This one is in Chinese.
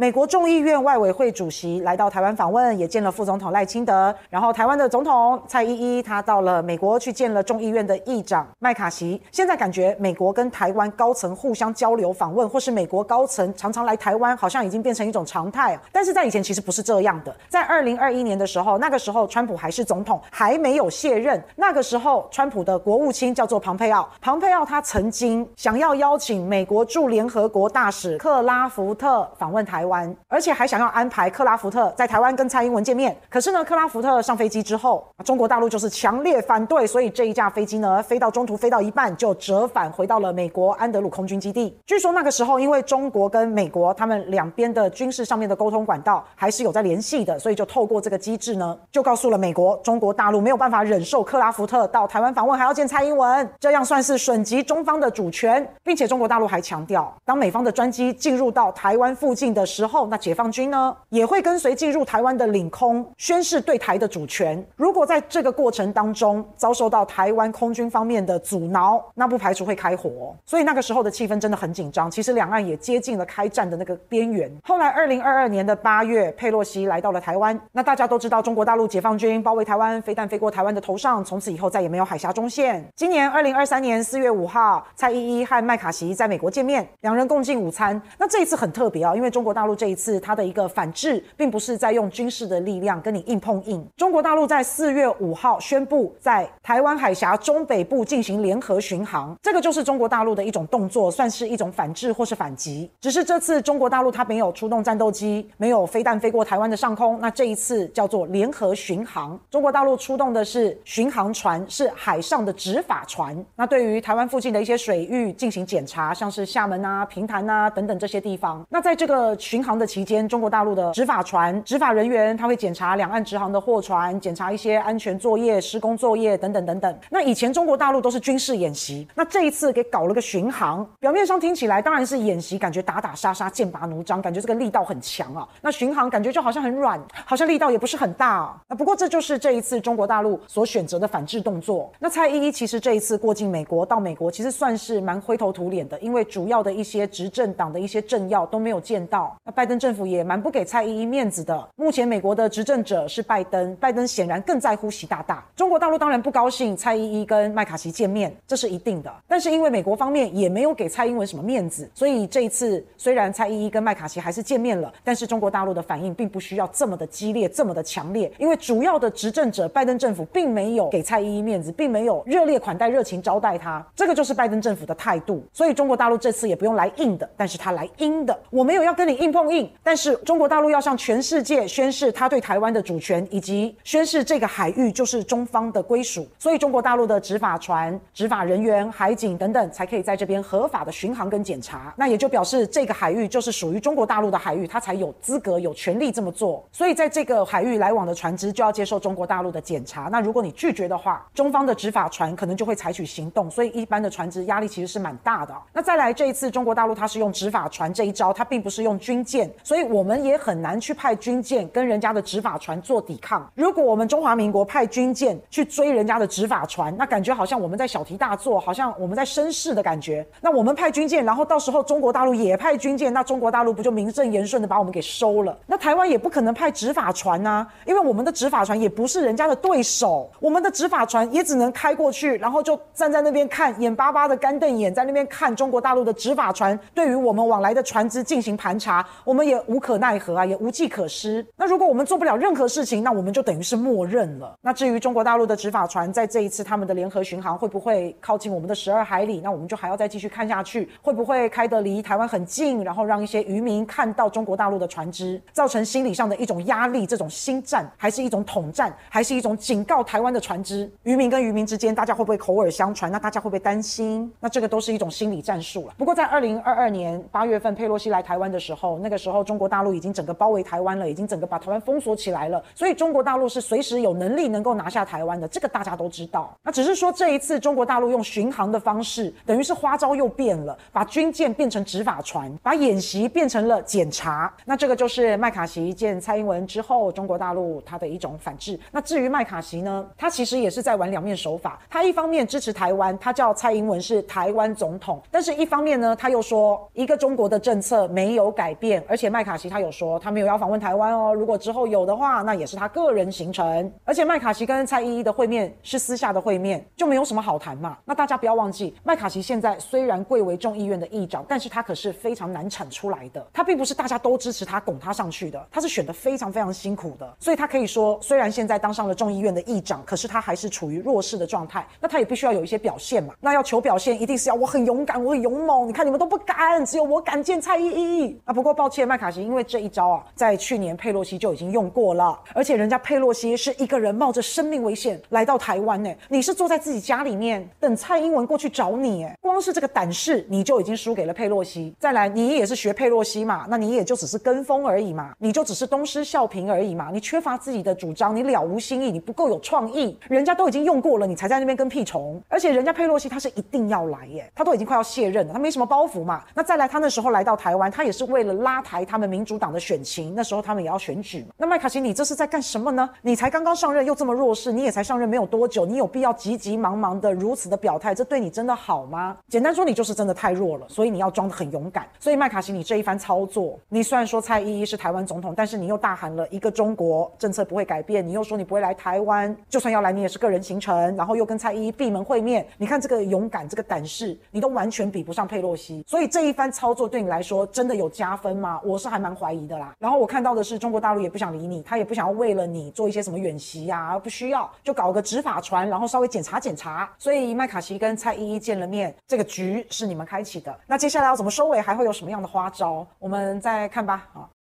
美国众议院外委会主席来到台湾访问，也见了副总统赖清德。然后台湾的总统蔡依依，他到了美国去见了众议院的议长麦卡锡。现在感觉美国跟台湾高层互相交流访问，或是美国高层常常来台湾，好像已经变成一种常态。但是在以前其实不是这样的。在二零二一年的时候，那个时候川普还是总统，还没有卸任。那个时候，川普的国务卿叫做庞佩奥。庞佩奥他曾经想要邀请美国驻联合国大使克拉福特访问台湾。而且还想要安排克拉福特在台湾跟蔡英文见面，可是呢，克拉福特上飞机之后，中国大陆就是强烈反对，所以这一架飞机呢，飞到中途飞到一半就折返回到了美国安德鲁空军基地。据说那个时候，因为中国跟美国他们两边的军事上面的沟通管道还是有在联系的，所以就透过这个机制呢，就告诉了美国，中国大陆没有办法忍受克拉福特到台湾访问还要见蔡英文，这样算是损及中方的主权，并且中国大陆还强调，当美方的专机进入到台湾附近的时时候，那解放军呢也会跟随进入台湾的领空，宣示对台的主权。如果在这个过程当中遭受到台湾空军方面的阻挠，那不排除会开火。所以那个时候的气氛真的很紧张，其实两岸也接近了开战的那个边缘。后来，二零二二年的八月，佩洛西来到了台湾。那大家都知道，中国大陆解放军包围台湾，飞弹飞过台湾的头上，从此以后再也没有海峡中线。今年二零二三年四月五号，蔡依依和麦卡锡在美国见面，两人共进午餐。那这一次很特别啊，因为中国大陆这一次。它的一个反制，并不是在用军事的力量跟你硬碰硬。中国大陆在四月五号宣布在台湾海峡中北部进行联合巡航，这个就是中国大陆的一种动作，算是一种反制或是反击。只是这次中国大陆它没有出动战斗机，没有飞弹飞过台湾的上空，那这一次叫做联合巡航。中国大陆出动的是巡航船，是海上的执法船。那对于台湾附近的一些水域进行检查，像是厦门啊、平潭啊等等这些地方。那在这个巡航的期间，中国大陆的执法船、执法人员，他会检查两岸直航的货船，检查一些安全作业、施工作业等等等等。那以前中国大陆都是军事演习，那这一次给搞了个巡航，表面上听起来当然是演习，感觉打打杀杀、剑拔弩张，感觉这个力道很强啊。那巡航感觉就好像很软，好像力道也不是很大啊。那不过这就是这一次中国大陆所选择的反制动作。那蔡依依其实这一次过境美国，到美国其实算是蛮灰头土脸的，因为主要的一些执政党的一些政要都没有见到。拜登政府也蛮不给蔡依依面子的。目前美国的执政者是拜登，拜登显然更在乎习大大。中国大陆当然不高兴蔡依依跟麦卡锡见面，这是一定的。但是因为美国方面也没有给蔡英文什么面子，所以这一次虽然蔡依依跟麦卡锡还是见面了，但是中国大陆的反应并不需要这么的激烈，这么的强烈。因为主要的执政者拜登政府并没有给蔡依依面子，并没有热烈款待、热情招待他。这个就是拜登政府的态度。所以中国大陆这次也不用来硬的，但是他来阴的。我没有要跟你硬碰硬。但是中国大陆要向全世界宣示他对台湾的主权，以及宣示这个海域就是中方的归属，所以中国大陆的执法船、执法人员、海警等等才可以在这边合法的巡航跟检查。那也就表示这个海域就是属于中国大陆的海域，他才有资格、有权利这么做。所以在这个海域来往的船只就要接受中国大陆的检查。那如果你拒绝的话，中方的执法船可能就会采取行动。所以一般的船只压力其实是蛮大的。那再来这一次，中国大陆它是用执法船这一招，它并不是用军舰。所以我们也很难去派军舰跟人家的执法船做抵抗。如果我们中华民国派军舰去追人家的执法船，那感觉好像我们在小题大做，好像我们在生事的感觉。那我们派军舰，然后到时候中国大陆也派军舰，那中国大陆不就名正言顺的把我们给收了？那台湾也不可能派执法船啊，因为我们的执法船也不是人家的对手，我们的执法船也只能开过去，然后就站在那边看，眼巴巴的干瞪眼在那边看中国大陆的执法船对于我们往来的船只进行盘查，我们也。无可奈何啊，也无计可施。如果我们做不了任何事情，那我们就等于是默认了。那至于中国大陆的执法船在这一次他们的联合巡航会不会靠近我们的十二海里？那我们就还要再继续看下去，会不会开得离台湾很近，然后让一些渔民看到中国大陆的船只，造成心理上的一种压力？这种心战，还是一种统战，还是一种警告台湾的船只？渔民跟渔民之间，大家会不会口耳相传？那大家会不会担心？那这个都是一种心理战术了。不过在二零二二年八月份，佩洛西来台湾的时候，那个时候。中国大陆已经整个包围台湾了，已经整个把台湾封锁起来了，所以中国大陆是随时有能力能够拿下台湾的，这个大家都知道。那只是说这一次中国大陆用巡航的方式，等于是花招又变了，把军舰变成执法船，把演习变成了检查。那这个就是麦卡锡见蔡英文之后，中国大陆他的一种反制。那至于麦卡锡呢，他其实也是在玩两面手法。他一方面支持台湾，他叫蔡英文是台湾总统，但是一方面呢，他又说一个中国的政策没有改变。变。而且麦卡锡他有说，他没有要访问台湾哦。如果之后有的话，那也是他个人行程。而且麦卡锡跟蔡依依的会面是私下的会面，就没有什么好谈嘛。那大家不要忘记，麦卡锡现在虽然贵为众议院的议长，但是他可是非常难产出来的。他并不是大家都支持他拱他上去的，他是选的非常非常辛苦的。所以他可以说，虽然现在当上了众议院的议长，可是他还是处于弱势的状态。那他也必须要有一些表现嘛。那要求表现，一定是要我很勇敢，我很勇猛。你看你们都不敢，只有我敢见蔡依依啊。不过抱歉，麦卡锡，因为这一招啊，在去年佩洛西就已经用过了，而且人家佩洛西是一个人冒着生命危险来到台湾呢。你是坐在自己家里面等蔡英文过去找你，哎，光是这个胆识你就已经输给了佩洛西。再来，你也是学佩洛西嘛，那你也就只是跟风而已嘛，你就只是东施效颦而已嘛，你缺乏自己的主张，你了无新意，你不够有创意。人家都已经用过了，你才在那边跟屁虫。而且人家佩洛西他是一定要来耶，他都已经快要卸任了，他没什么包袱嘛。那再来，他那时候来到台湾，他也是为了拉抬他们民主党的选情，那时候他们也要选举。那麦卡锡，你这是在干什么呢？你才刚刚上任又这么弱势，你也才上任没有多久，你有必要急急忙忙的如此的表态？这对你真的好吗？简单说，你就是真的太弱了，所以你要装得很勇敢。所以麦卡锡，你这一番操作，你虽然说蔡依依是台湾总统，但是你又大喊了一个中国政策不会改变，你又说你不会来台湾，就算要来，你也是个人行程，然后又跟蔡依依闭门会面。你看这个勇敢，这个胆识，你都完全比不上佩洛西。所以这一番操作对你来说真的有加分吗？我是还蛮怀疑的啦。然后我看到的是中国大大陆也不想理你，他也不想要为了你做一些什么远袭呀，而不需要，就搞个执法船，然后稍微检查检查。所以麦卡锡跟蔡依依见了面，这个局是你们开启的。那接下来要怎么收尾，还会有什么样的花招？我们再看吧。好。